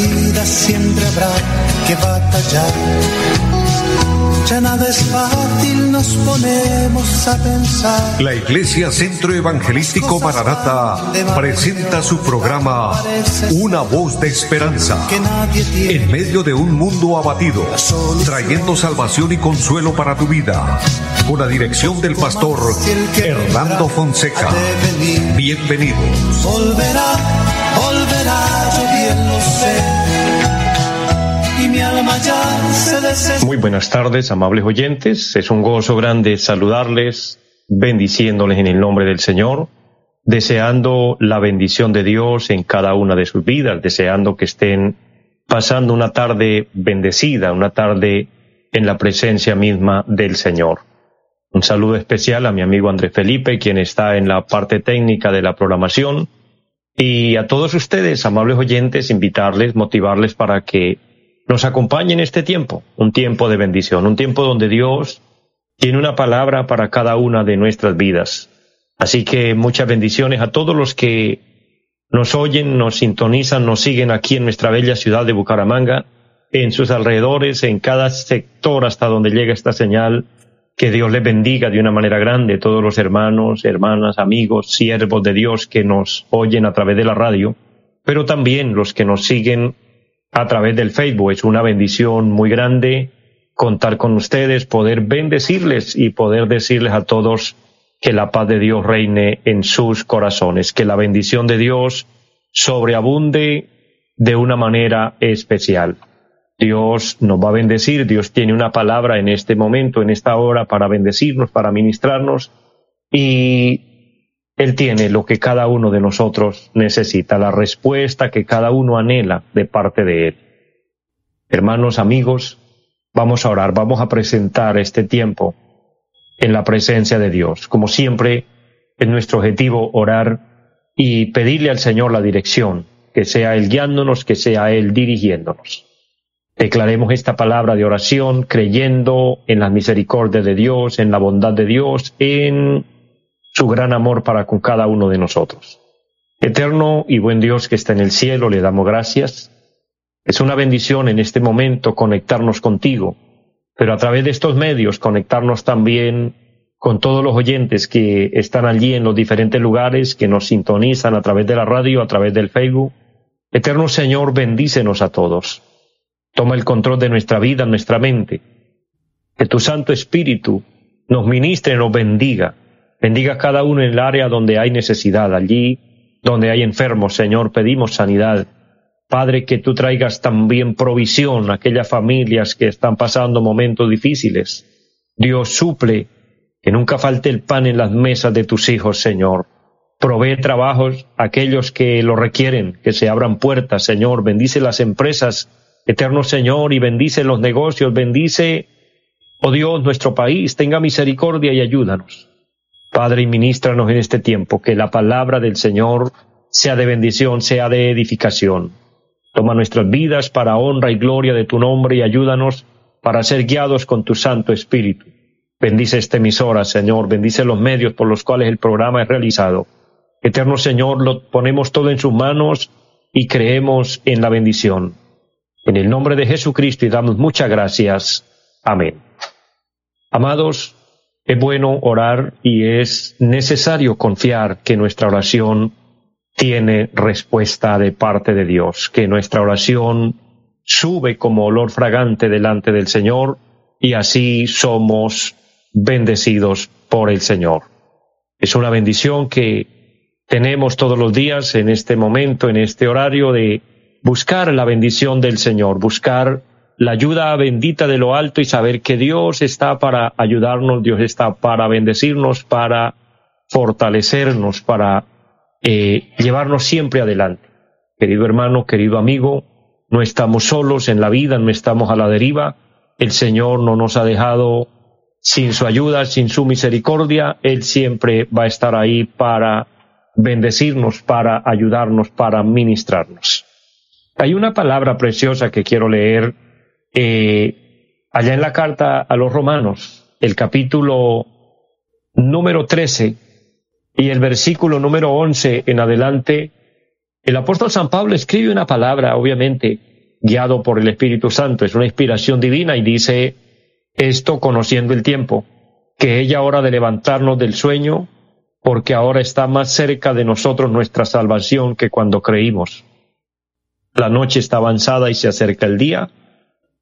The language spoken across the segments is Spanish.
vida siempre habrá que batallar. Ya nada es fácil, nos ponemos a pensar. La Iglesia Centro Evangelístico Maranata presenta su programa Una voz de esperanza en medio de un mundo abatido, trayendo salvación y consuelo para tu vida. Con la dirección del pastor Hernando Fonseca. Bienvenidos. Volverá, volverá, muy buenas tardes, amables oyentes. Es un gozo grande saludarles, bendiciéndoles en el nombre del Señor, deseando la bendición de Dios en cada una de sus vidas, deseando que estén pasando una tarde bendecida, una tarde en la presencia misma del Señor. Un saludo especial a mi amigo Andrés Felipe, quien está en la parte técnica de la programación, y a todos ustedes, amables oyentes, invitarles, motivarles para que nos acompañe en este tiempo, un tiempo de bendición, un tiempo donde Dios tiene una palabra para cada una de nuestras vidas. Así que muchas bendiciones a todos los que nos oyen, nos sintonizan, nos siguen aquí en nuestra bella ciudad de Bucaramanga, en sus alrededores, en cada sector hasta donde llega esta señal. Que Dios les bendiga de una manera grande, todos los hermanos, hermanas, amigos, siervos de Dios que nos oyen a través de la radio, pero también los que nos siguen a través del Facebook. Es una bendición muy grande contar con ustedes, poder bendecirles y poder decirles a todos que la paz de Dios reine en sus corazones, que la bendición de Dios sobreabunde de una manera especial. Dios nos va a bendecir, Dios tiene una palabra en este momento, en esta hora, para bendecirnos, para ministrarnos, y él tiene lo que cada uno de nosotros necesita, la respuesta que cada uno anhela de parte de Él. Hermanos, amigos, vamos a orar, vamos a presentar este tiempo en la presencia de Dios. Como siempre, es nuestro objetivo orar y pedirle al Señor la dirección, que sea Él guiándonos, que sea Él dirigiéndonos. Declaremos esta palabra de oración creyendo en la misericordia de Dios, en la bondad de Dios, en su gran amor para con cada uno de nosotros. Eterno y buen Dios que está en el cielo, le damos gracias. Es una bendición en este momento conectarnos contigo, pero a través de estos medios conectarnos también con todos los oyentes que están allí en los diferentes lugares, que nos sintonizan a través de la radio, a través del Facebook. Eterno Señor, bendícenos a todos. Toma el control de nuestra vida, nuestra mente. Que tu Santo Espíritu nos ministre, nos bendiga Bendiga a cada uno en el área donde hay necesidad, allí donde hay enfermos, Señor, pedimos sanidad. Padre, que tú traigas también provisión a aquellas familias que están pasando momentos difíciles. Dios suple que nunca falte el pan en las mesas de tus hijos, Señor. Provee trabajos a aquellos que lo requieren, que se abran puertas, Señor. Bendice las empresas, eterno Señor, y bendice los negocios, bendice, oh Dios, nuestro país. Tenga misericordia y ayúdanos. Padre, y ministranos en este tiempo, que la palabra del Señor sea de bendición, sea de edificación. Toma nuestras vidas para honra y gloria de tu nombre y ayúdanos para ser guiados con tu Santo Espíritu. Bendice esta emisora, Señor, bendice los medios por los cuales el programa es realizado. Eterno Señor, lo ponemos todo en sus manos y creemos en la bendición. En el nombre de Jesucristo y damos muchas gracias. Amén. Amados, es bueno orar y es necesario confiar que nuestra oración tiene respuesta de parte de Dios, que nuestra oración sube como olor fragante delante del Señor y así somos bendecidos por el Señor. Es una bendición que tenemos todos los días en este momento, en este horario de buscar la bendición del Señor, buscar la ayuda bendita de lo alto y saber que Dios está para ayudarnos, Dios está para bendecirnos, para fortalecernos, para eh, llevarnos siempre adelante. Querido hermano, querido amigo, no estamos solos en la vida, no estamos a la deriva. El Señor no nos ha dejado sin su ayuda, sin su misericordia. Él siempre va a estar ahí para bendecirnos, para ayudarnos, para ministrarnos. Hay una palabra preciosa que quiero leer eh, allá en la carta a los romanos, el capítulo número 13 y el versículo número 11 en adelante, El apóstol San Pablo escribe una palabra, obviamente, guiado por el Espíritu Santo, es una inspiración divina y dice esto conociendo el tiempo, que ella hora de levantarnos del sueño, porque ahora está más cerca de nosotros nuestra salvación que cuando creímos. La noche está avanzada y se acerca el día.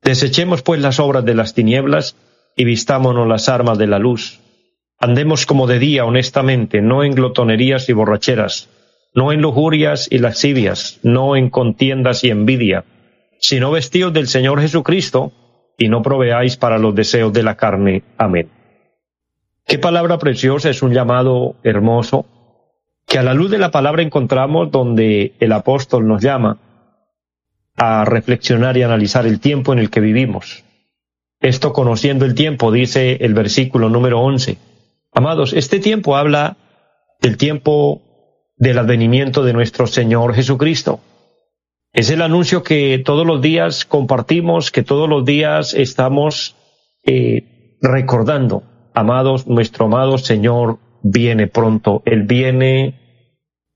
Desechemos pues las obras de las tinieblas y vistámonos las armas de la luz. Andemos como de día honestamente, no en glotonerías y borracheras, no en lujurias y lascivias, no en contiendas y envidia, sino vestidos del Señor Jesucristo, y no proveáis para los deseos de la carne. Amén. Qué palabra preciosa, es un llamado hermoso, que a la luz de la palabra encontramos donde el apóstol nos llama a reflexionar y analizar el tiempo en el que vivimos. Esto conociendo el tiempo, dice el versículo número 11. Amados, este tiempo habla del tiempo del advenimiento de nuestro Señor Jesucristo. Es el anuncio que todos los días compartimos, que todos los días estamos eh, recordando amados, nuestro amado Señor viene pronto. Él viene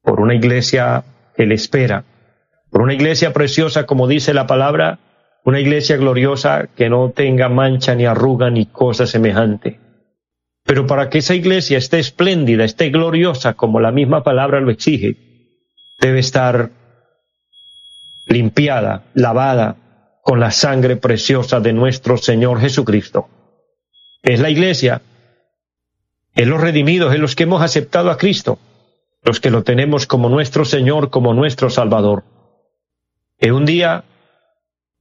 por una iglesia que le espera, por una iglesia preciosa, como dice la palabra, una iglesia gloriosa que no tenga mancha ni arruga ni cosa semejante. Pero para que esa iglesia esté espléndida, esté gloriosa, como la misma palabra lo exige, debe estar limpiada, lavada con la sangre preciosa de nuestro Señor Jesucristo. Es la iglesia es los redimidos, es los que hemos aceptado a Cristo, los que lo tenemos como nuestro Señor, como nuestro Salvador. En un día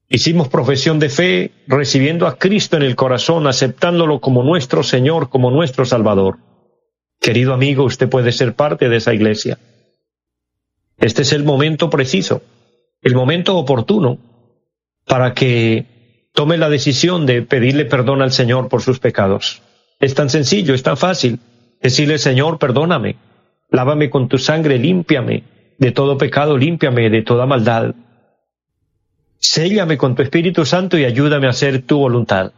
hicimos profesión de fe, recibiendo a Cristo en el corazón, aceptándolo como nuestro Señor, como nuestro Salvador. Querido amigo, usted puede ser parte de esa iglesia. Este es el momento preciso, el momento oportuno para que tome la decisión de pedirle perdón al Señor por sus pecados. Es tan sencillo, es tan fácil. Decirle, Señor, perdóname, lávame con tu sangre, límpiame de todo pecado, límpiame de toda maldad. Séllame con tu Espíritu Santo y ayúdame a hacer tu voluntad.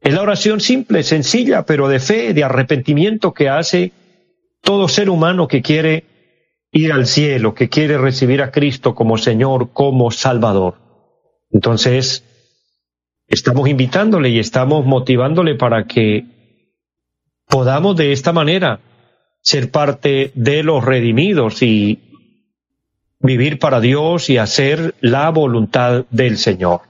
Es la oración simple, sencilla, pero de fe, de arrepentimiento que hace todo ser humano que quiere ir al cielo, que quiere recibir a Cristo como Señor, como Salvador. Entonces, estamos invitándole y estamos motivándole para que podamos de esta manera ser parte de los redimidos y vivir para Dios y hacer la voluntad del Señor.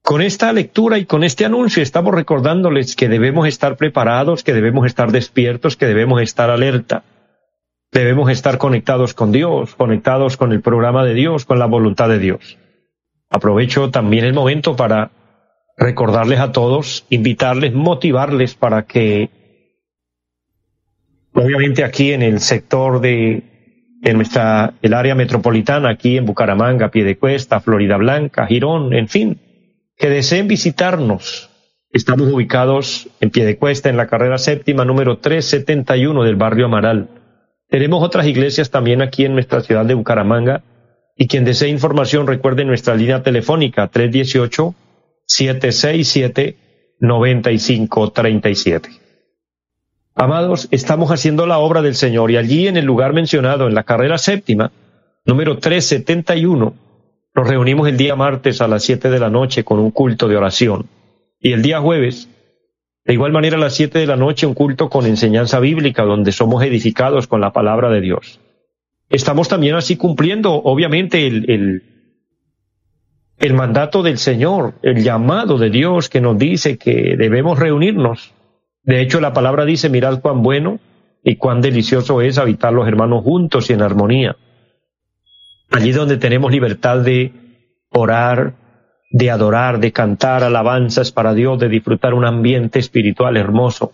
Con esta lectura y con este anuncio estamos recordándoles que debemos estar preparados, que debemos estar despiertos, que debemos estar alerta. Debemos estar conectados con Dios, conectados con el programa de Dios, con la voluntad de Dios. Aprovecho también el momento para recordarles a todos, invitarles, motivarles para que, obviamente aquí en el sector de, en nuestra, el área metropolitana, aquí en Bucaramanga, Piedecuesta, Florida Blanca, Girón, en fin, que deseen visitarnos. Estamos ubicados en Piedecuesta, en la carrera séptima número 371 del barrio Amaral. Tenemos otras iglesias también aquí en nuestra ciudad de Bucaramanga. Y quien desee información, recuerde nuestra línea telefónica 318 767-9537. Amados, estamos haciendo la obra del Señor y allí en el lugar mencionado en la carrera séptima, número 371, nos reunimos el día martes a las 7 de la noche con un culto de oración y el día jueves, de igual manera a las 7 de la noche, un culto con enseñanza bíblica donde somos edificados con la palabra de Dios. Estamos también así cumpliendo, obviamente, el, el mandato del Señor, el llamado de Dios que nos dice que debemos reunirnos. De hecho, la palabra dice, mirad cuán bueno y cuán delicioso es habitar los hermanos juntos y en armonía. Allí donde tenemos libertad de orar, de adorar, de cantar alabanzas para Dios, de disfrutar un ambiente espiritual hermoso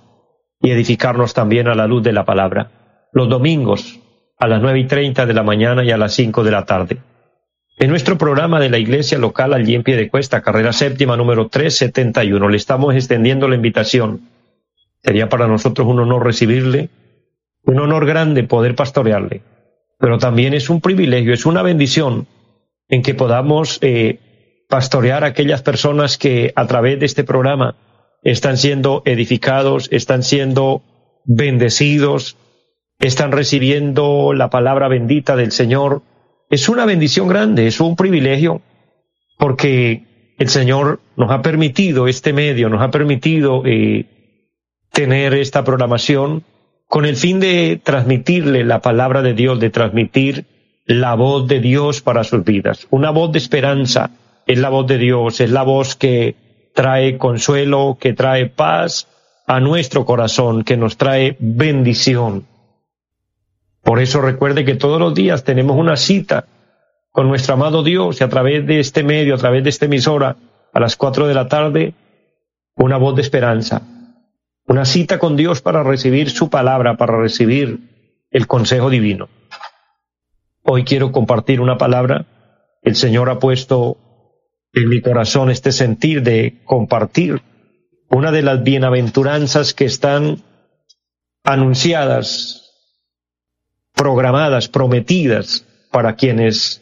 y edificarnos también a la luz de la palabra. Los domingos a las nueve y treinta de la mañana y a las cinco de la tarde. En nuestro programa de la iglesia local allí en pie de cuesta, carrera séptima número 371, le estamos extendiendo la invitación. Sería para nosotros un honor recibirle, un honor grande poder pastorearle, pero también es un privilegio, es una bendición en que podamos eh, pastorear a aquellas personas que a través de este programa están siendo edificados, están siendo bendecidos, están recibiendo la palabra bendita del Señor. Es una bendición grande, es un privilegio, porque el Señor nos ha permitido este medio, nos ha permitido eh, tener esta programación con el fin de transmitirle la palabra de Dios, de transmitir la voz de Dios para sus vidas. Una voz de esperanza es la voz de Dios, es la voz que trae consuelo, que trae paz a nuestro corazón, que nos trae bendición. Por eso recuerde que todos los días tenemos una cita con nuestro amado Dios y a través de este medio, a través de esta emisora, a las cuatro de la tarde, una voz de esperanza, una cita con Dios para recibir su palabra, para recibir el consejo divino. Hoy quiero compartir una palabra. El Señor ha puesto en mi corazón este sentir de compartir una de las bienaventuranzas que están anunciadas, programadas, prometidas para quienes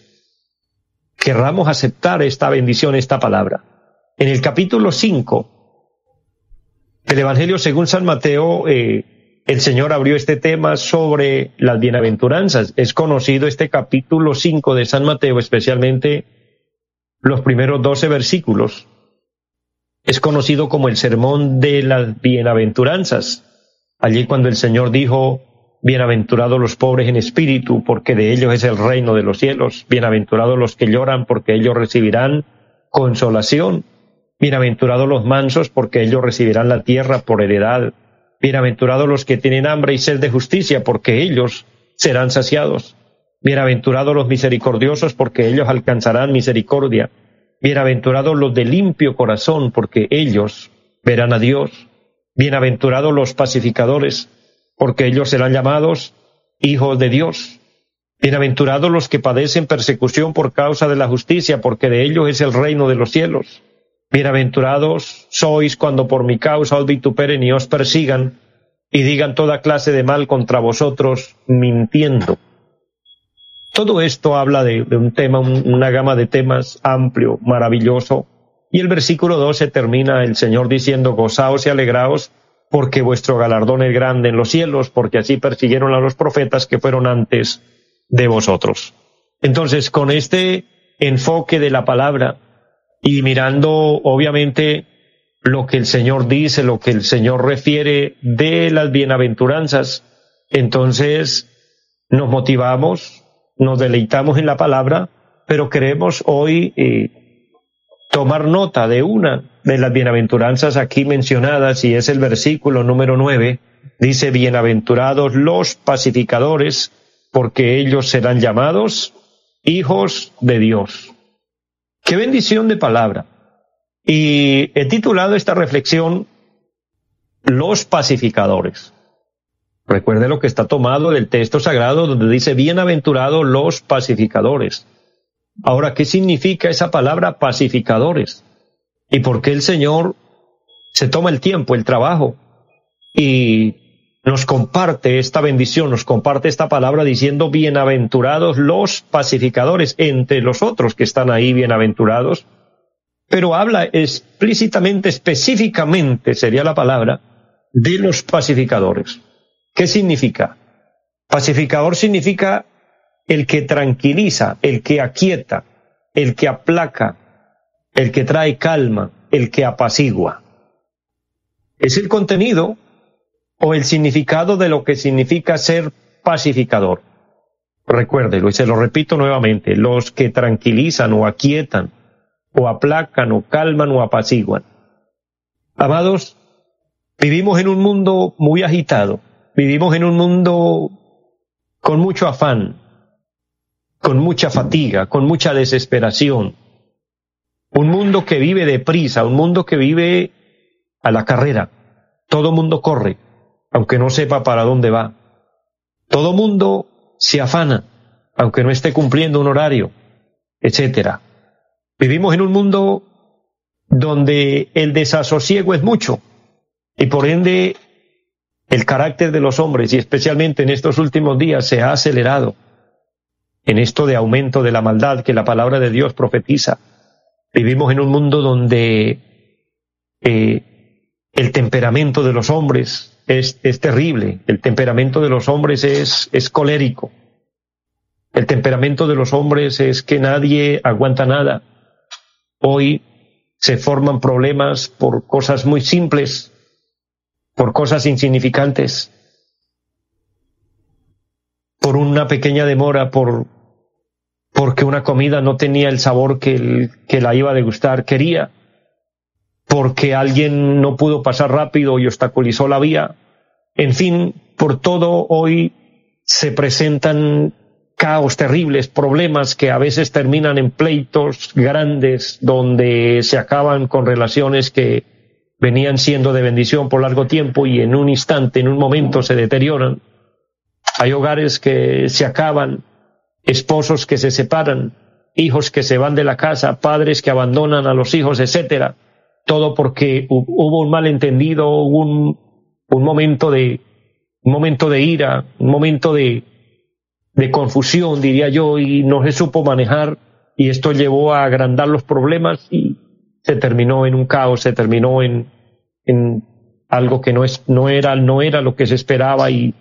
querramos aceptar esta bendición, esta palabra. En el capítulo 5 del Evangelio según San Mateo, eh, el Señor abrió este tema sobre las bienaventuranzas. Es conocido este capítulo 5 de San Mateo, especialmente los primeros 12 versículos. Es conocido como el sermón de las bienaventuranzas. Allí cuando el Señor dijo, bienaventurados los pobres en espíritu, porque de ellos es el reino de los cielos. Bienaventurados los que lloran, porque ellos recibirán consolación. Bienaventurados los mansos, porque ellos recibirán la tierra por heredad. Bienaventurados los que tienen hambre y sed de justicia, porque ellos serán saciados. Bienaventurados los misericordiosos, porque ellos alcanzarán misericordia. Bienaventurados los de limpio corazón, porque ellos verán a Dios. Bienaventurados los pacificadores, porque ellos serán llamados hijos de Dios. Bienaventurados los que padecen persecución por causa de la justicia, porque de ellos es el reino de los cielos. Bienaventurados sois cuando por mi causa os vituperen y os persigan y digan toda clase de mal contra vosotros mintiendo. Todo esto habla de, un tema, una gama de temas amplio, maravilloso. Y el versículo 12 termina el Señor diciendo, gozaos y alegraos, porque vuestro galardón es grande en los cielos, porque así persiguieron a los profetas que fueron antes de vosotros. Entonces, con este enfoque de la palabra, y mirando obviamente lo que el Señor dice, lo que el Señor refiere de las bienaventuranzas, entonces nos motivamos, nos deleitamos en la palabra, pero queremos hoy eh, tomar nota de una de las bienaventuranzas aquí mencionadas y es el versículo número nueve. Dice, bienaventurados los pacificadores, porque ellos serán llamados hijos de Dios. Qué bendición de palabra. Y he titulado esta reflexión Los pacificadores. Recuerde lo que está tomado del texto sagrado donde dice bienaventurados los pacificadores. Ahora, ¿qué significa esa palabra pacificadores? ¿Y por qué el Señor se toma el tiempo, el trabajo y nos comparte esta bendición, nos comparte esta palabra diciendo bienaventurados los pacificadores entre los otros que están ahí bienaventurados, pero habla explícitamente, específicamente sería la palabra, de los pacificadores. ¿Qué significa? Pacificador significa el que tranquiliza, el que aquieta, el que aplaca, el que trae calma, el que apacigua. Es el contenido o el significado de lo que significa ser pacificador. Recuérdelo y se lo repito nuevamente, los que tranquilizan o aquietan o aplacan o calman o apaciguan. Amados, vivimos en un mundo muy agitado, vivimos en un mundo con mucho afán, con mucha fatiga, con mucha desesperación, un mundo que vive deprisa, un mundo que vive a la carrera, todo mundo corre, aunque no sepa para dónde va. Todo mundo se afana, aunque no esté cumpliendo un horario, etcétera. Vivimos en un mundo donde el desasosiego es mucho y por ende el carácter de los hombres y especialmente en estos últimos días se ha acelerado en esto de aumento de la maldad que la palabra de Dios profetiza. Vivimos en un mundo donde eh, El temperamento de los hombres es, es terrible. El temperamento de los hombres es, es colérico. El temperamento de los hombres es que nadie aguanta nada. Hoy se forman problemas por cosas muy simples, por cosas insignificantes, por una pequeña demora, por porque una comida no tenía el sabor que, que la iba a degustar quería, porque alguien no pudo pasar rápido y obstaculizó la vía. En fin, por todo hoy se presentan caos terribles, problemas que a veces terminan en pleitos grandes donde se acaban con relaciones que venían siendo de bendición por largo tiempo y en un instante, en un momento se deterioran. Hay hogares que se acaban, esposos que se separan, hijos que se van de la casa, padres que abandonan a los hijos, etcétera. Todo porque hubo un malentendido, un, un momento de, un momento de ira, un momento de, de confusión, diría yo, y no se supo manejar, y esto llevó a agrandar los problemas y se terminó en un caos, se terminó en, en algo que no, es, no, era, no era lo que se esperaba y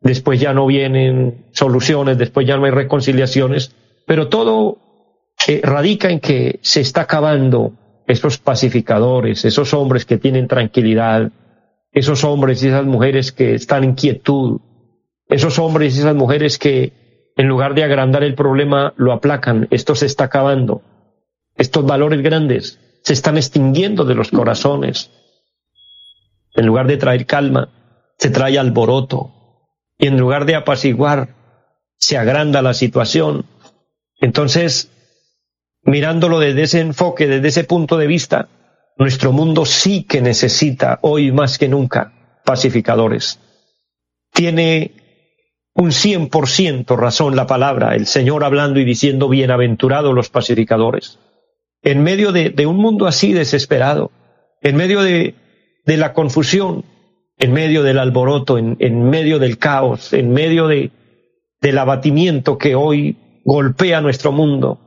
después ya no vienen soluciones, después ya no hay reconciliaciones, pero todo eh, radica en que se está acabando esos pacificadores, esos hombres que tienen tranquilidad, esos hombres y esas mujeres que están en quietud, esos hombres y esas mujeres que en lugar de agrandar el problema lo aplacan, esto se está acabando, estos valores grandes se están extinguiendo de los corazones. En lugar de traer calma, se trae alboroto, y en lugar de apaciguar, se agranda la situación. Entonces, mirándolo desde ese enfoque, desde ese punto de vista, nuestro mundo sí que necesita hoy más que nunca pacificadores. Tiene un cien por ciento razón la palabra, el Señor hablando y diciendo bienaventurados los pacificadores. En medio de, un mundo así desesperado, en medio de, la confusión, en medio del alboroto, en, en medio del caos, en medio de, del abatimiento que hoy golpea nuestro mundo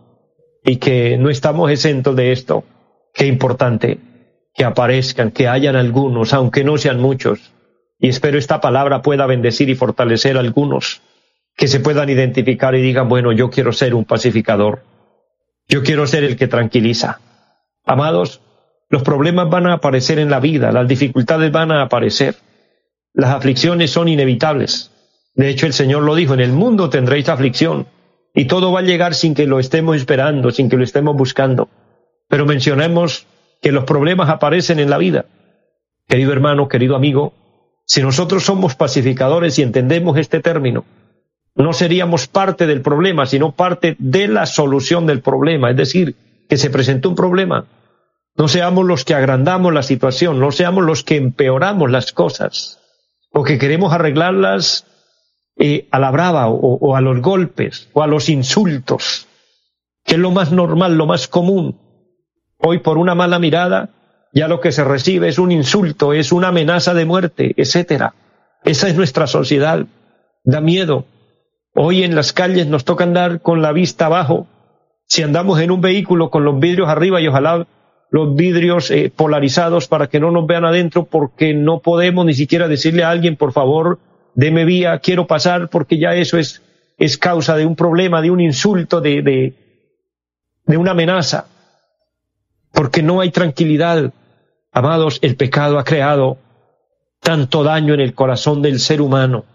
y que no estamos exentos de esto. Qué importante que aparezcan, que hayan algunos, aunque no sean muchos. Y espero esta palabra pueda bendecir y fortalecer a algunos que se puedan identificar y digan, bueno, yo quiero ser un pacificador. Yo quiero ser el que tranquiliza. Amados, los problemas van a aparecer en la vida, las dificultades van a aparecer, las aflicciones son inevitables. De hecho, el Señor lo dijo, en el mundo tendréis aflicción y todo va a llegar sin que lo estemos esperando, sin que lo estemos buscando. Pero mencionemos que los problemas aparecen en la vida. Querido hermano, querido amigo, si nosotros somos pacificadores y entendemos este término, no seríamos parte del problema, sino parte de la solución del problema. Es decir, que se presentó un problema, no seamos los que agrandamos la situación, no seamos los que empeoramos las cosas o que queremos arreglarlas eh, a la brava o, a los golpes o a los insultos, que es lo más normal, lo más común. Hoy por una mala mirada ya lo que se recibe es un insulto, es una amenaza de muerte, etcétera. Esa es nuestra sociedad. Da miedo. Hoy en las calles nos toca andar con la vista abajo. Si andamos en un vehículo con los vidrios arriba y ojalá los vidrios eh, polarizados para que no nos vean adentro porque no podemos ni siquiera decirle a alguien, por favor, deme vía, quiero pasar, porque ya eso es, es causa de un problema, de un insulto, de, de, de una amenaza. Porque no hay tranquilidad. Amados, el pecado ha creado tanto daño en el corazón del ser humano.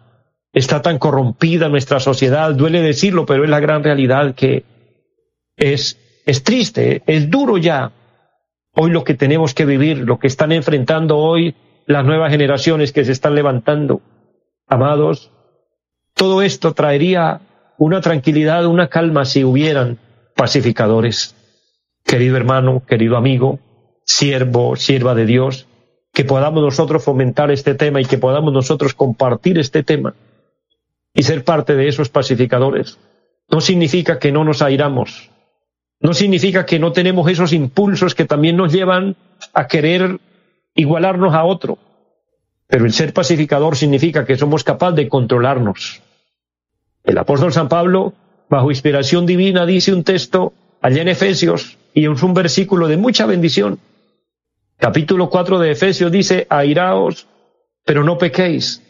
Está tan corrompida nuestra sociedad, duele decirlo, pero es la gran realidad que es, es triste, es duro ya hoy lo que tenemos que vivir, lo que están enfrentando hoy las nuevas generaciones que se están levantando. Amados, todo esto traería una tranquilidad, una calma si hubieran pacificadores. Querido hermano, querido amigo, siervo, sierva de Dios, que podamos nosotros fomentar este tema y que podamos nosotros compartir este tema y ser parte de esos pacificadores. No significa que no nos airamos, no significa que no tenemos esos impulsos que también nos llevan a querer igualarnos a otro. Pero el ser pacificador significa que somos capaces de controlarnos. El apóstol San Pablo, bajo inspiración divina, dice un texto allá en Efesios y es un versículo de mucha bendición. Capítulo 4 de Efesios dice, airaos, pero no pequéis.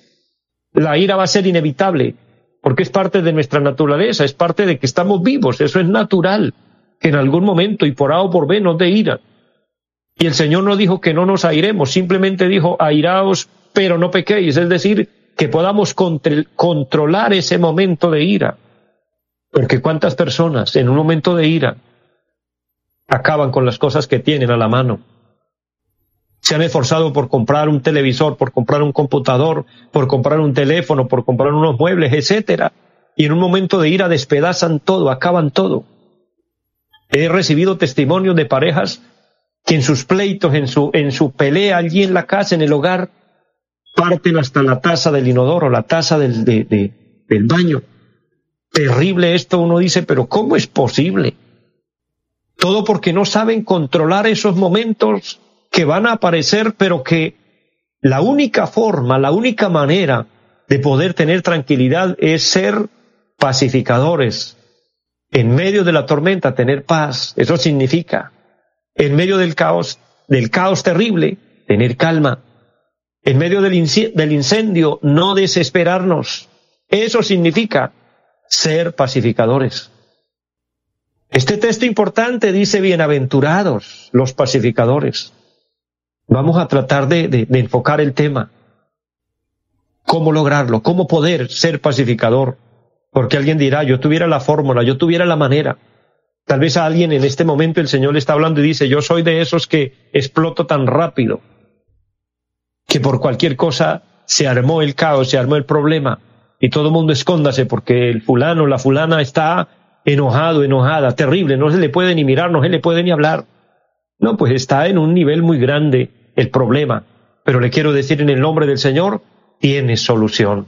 La ira va a ser inevitable, porque es parte de nuestra naturaleza, es parte de que estamos vivos, eso es natural, que en algún momento y por A o por B nos dé ira. Y el Señor no dijo que no nos airemos, simplemente dijo, airaos, pero no pequéis, es decir, que podamos controlar ese momento de ira. Porque cuántas personas en un momento de ira acaban con las cosas que tienen a la mano. Se han esforzado por comprar un televisor, por comprar un computador, por comprar un teléfono, por comprar unos muebles, etcétera. Y en un momento de ira despedazan todo, acaban todo. He recibido testimonios de parejas que en sus pleitos, en su, en su pelea allí en la casa, en el hogar, parten hasta la taza del inodoro, la taza del, del baño. Terrible esto, uno dice, pero ¿cómo es posible? Todo porque no saben controlar esos momentos que van a aparecer, pero que la única forma, la única manera de poder tener tranquilidad es ser pacificadores. En medio de la tormenta, tener paz. Eso significa, en medio del caos, del caos terrible, tener calma. En medio del, incendio, no desesperarnos. Eso significa ser pacificadores. Este texto importante dice, bienaventurados los pacificadores. Vamos a tratar de, enfocar el tema. ¿Cómo lograrlo? ¿Cómo poder ser pacificador? Porque alguien dirá, yo tuviera la fórmula, yo tuviera la manera. Tal vez a alguien en este momento el Señor le está hablando y dice, yo soy de esos que exploto tan rápido que por cualquier cosa se armó el caos, se armó el problema y todo el mundo escóndase porque el fulano, la fulana está enojado, enojada, terrible, no se le puede ni mirar, no se le puede ni hablar. No, pues está en un nivel muy grande el problema, pero le quiero decir en el nombre del Señor, tiene solución.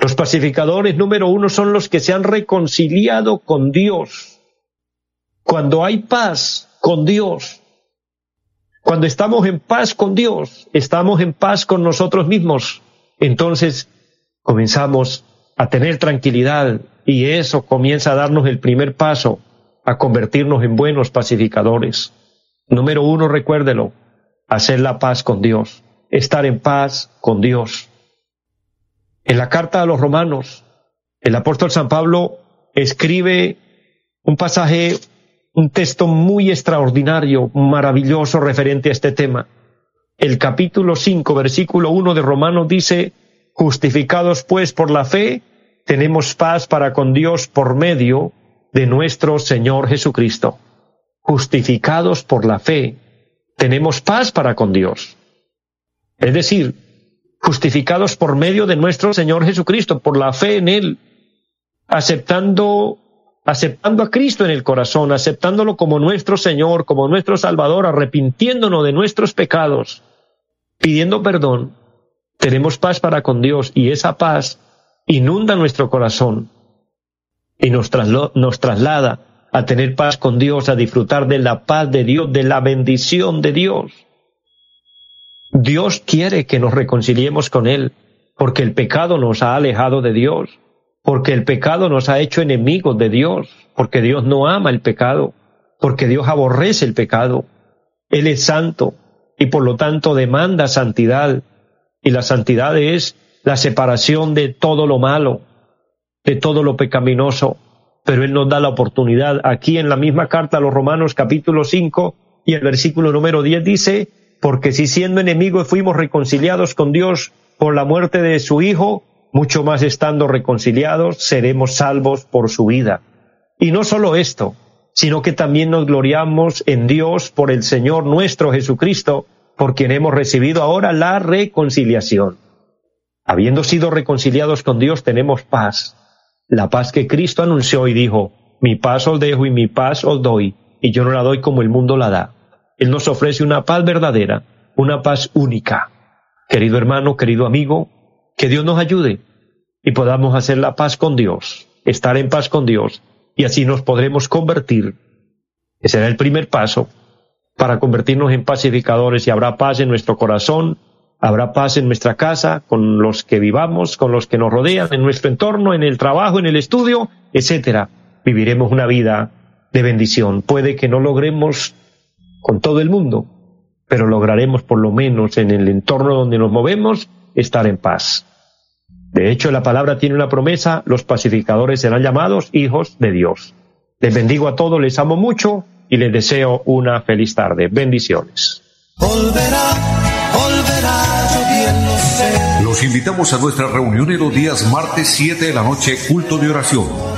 Los pacificadores número uno son los que se han reconciliado con Dios. Cuando hay paz con Dios, cuando estamos en paz con Dios, estamos en paz con nosotros mismos. Entonces comenzamos a tener tranquilidad y eso comienza a darnos el primer paso a convertirnos en buenos pacificadores. Número uno, recuérdelo, hacer la paz con Dios, estar en paz con Dios. En la carta a los romanos, el apóstol San Pablo escribe un pasaje un texto muy extraordinario, maravilloso referente a este tema. El capítulo 5, versículo 1 de Romanos dice, justificados pues por la fe, tenemos paz para con Dios por medio de nuestro Señor Jesucristo. Justificados por la fe, tenemos paz para con Dios. Es decir, justificados por medio de nuestro Señor Jesucristo, por la fe en Él, aceptando aceptando a Cristo en el corazón, aceptándolo como nuestro Señor, como nuestro Salvador, arrepintiéndonos de nuestros pecados, pidiendo perdón, tenemos paz para con Dios y esa paz inunda nuestro corazón y nos, nos traslada a tener paz con Dios, a disfrutar de la paz de Dios, de la bendición de Dios. Dios quiere que nos reconciliemos con Él, porque el pecado nos ha alejado de Dios porque el pecado nos ha hecho enemigos de Dios, porque Dios no ama el pecado, porque Dios aborrece el pecado. Él es santo y por lo tanto demanda santidad. Y la santidad es la separación de todo lo malo, de todo lo pecaminoso. Pero Él nos da la oportunidad. Aquí en la misma carta a los Romanos capítulo 5 y el versículo número 10 dice, porque si siendo enemigos fuimos reconciliados con Dios por la muerte de su Hijo, mucho más estando reconciliados, seremos salvos por su vida. Y no solo esto, sino que también nos gloriamos en Dios por el Señor nuestro Jesucristo, por quien hemos recibido ahora la reconciliación. Habiendo sido reconciliados con Dios, tenemos paz, la paz que Cristo anunció y dijo, mi paz os dejo y mi paz os doy, y yo no la doy como el mundo la da. Él nos ofrece una paz verdadera, una paz única. Querido hermano, querido amigo, que Dios nos ayude y podamos hacer la paz con Dios, estar en paz con Dios, y así nos podremos convertir. Ese será el primer paso para convertirnos en pacificadores y habrá paz en nuestro corazón, habrá paz en nuestra casa, con los que vivamos, con los que nos rodean, en nuestro entorno, en el trabajo, en el estudio, etcétera. Viviremos una vida de bendición. Puede que no logremos con todo el mundo, pero lograremos por lo menos en el entorno donde nos movemos estar en paz. De hecho, la palabra tiene una promesa, los pacificadores serán llamados hijos de Dios. Les bendigo a todos, les amo mucho y les deseo una feliz tarde. Bendiciones. Los invitamos a nuestra reunión en los días martes 7 de la noche, culto de oración.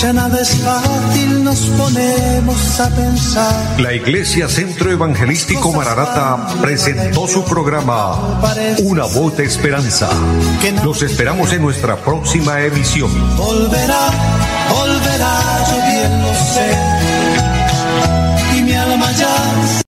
Ya nada es fácil, nos ponemos a pensar. La Iglesia Centro Evangelístico Mararata presentó su programa Una voz de esperanza. Los esperamos en nuestra próxima edición. Volverá, volverá, yo bien lo sé. Y mi alma ya.